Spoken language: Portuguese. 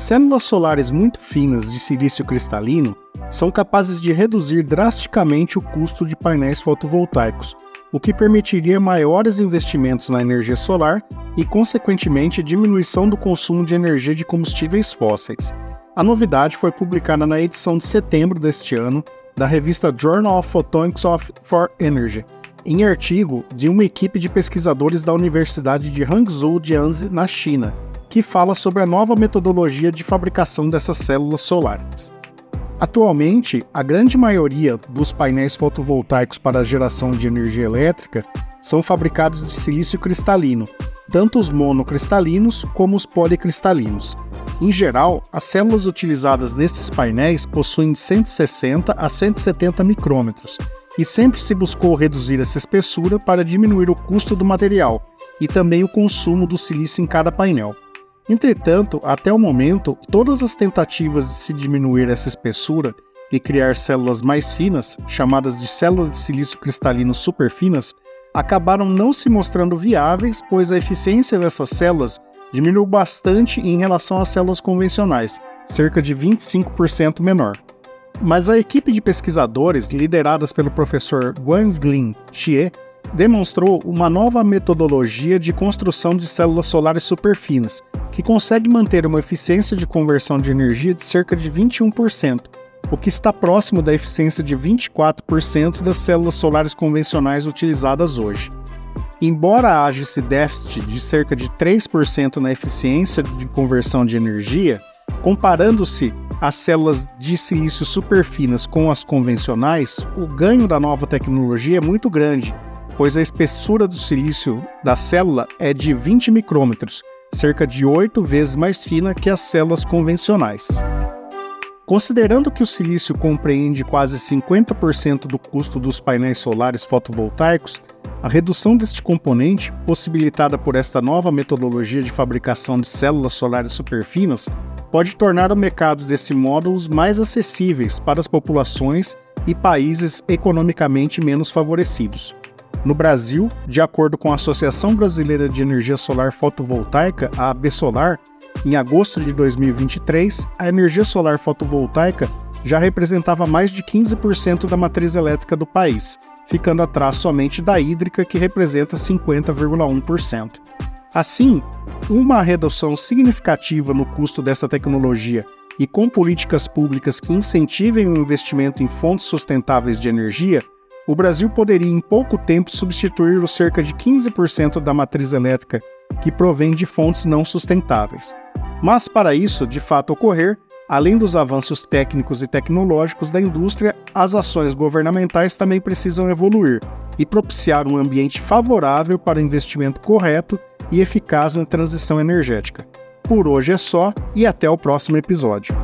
Células solares muito finas de silício cristalino são capazes de reduzir drasticamente o custo de painéis fotovoltaicos, o que permitiria maiores investimentos na energia solar e, consequentemente, diminuição do consumo de energia de combustíveis fósseis. A novidade foi publicada na edição de setembro deste ano da revista Journal of Photonics for Energy, em artigo de uma equipe de pesquisadores da Universidade de Hangzhou Jiangxi, na China, que fala sobre a nova metodologia de fabricação dessas células solares. Atualmente, a grande maioria dos painéis fotovoltaicos para a geração de energia elétrica são fabricados de silício cristalino, tanto os monocristalinos como os policristalinos. Em geral, as células utilizadas nestes painéis possuem de 160 a 170 micrômetros, e sempre se buscou reduzir essa espessura para diminuir o custo do material e também o consumo do silício em cada painel. Entretanto, até o momento, todas as tentativas de se diminuir essa espessura e criar células mais finas, chamadas de células de silício cristalino superfinas, acabaram não se mostrando viáveis, pois a eficiência dessas células diminuiu bastante em relação às células convencionais, cerca de 25% menor. Mas a equipe de pesquisadores, lideradas pelo professor Guanglin Xie, demonstrou uma nova metodologia de construção de células solares superfinas, que consegue manter uma eficiência de conversão de energia de cerca de 21%, o que está próximo da eficiência de 24% das células solares convencionais utilizadas hoje. Embora haja esse déficit de cerca de 3% na eficiência de conversão de energia, comparando-se as células de silício superfinas com as convencionais, o ganho da nova tecnologia é muito grande, pois a espessura do silício da célula é de 20 micrômetros, cerca de 8 vezes mais fina que as células convencionais. Considerando que o silício compreende quase 50% do custo dos painéis solares fotovoltaicos, a redução deste componente, possibilitada por esta nova metodologia de fabricação de células solares superfinas, pode tornar o mercado desse módulos mais acessíveis para as populações e países economicamente menos favorecidos. No Brasil, de acordo com a Associação Brasileira de Energia Solar Fotovoltaica, a ABSolar, em agosto de 2023, a energia solar fotovoltaica já representava mais de 15% da matriz elétrica do país, ficando atrás somente da hídrica, que representa 50,1%. Assim, uma redução significativa no custo dessa tecnologia e com políticas públicas que incentivem o investimento em fontes sustentáveis de energia o Brasil poderia em pouco tempo substituir os cerca de 15% da matriz elétrica que provém de fontes não sustentáveis. Mas para isso, de fato ocorrer, além dos avanços técnicos e tecnológicos da indústria, as ações governamentais também precisam evoluir e propiciar um ambiente favorável para o investimento correto e eficaz na transição energética. Por hoje é só e até o próximo episódio.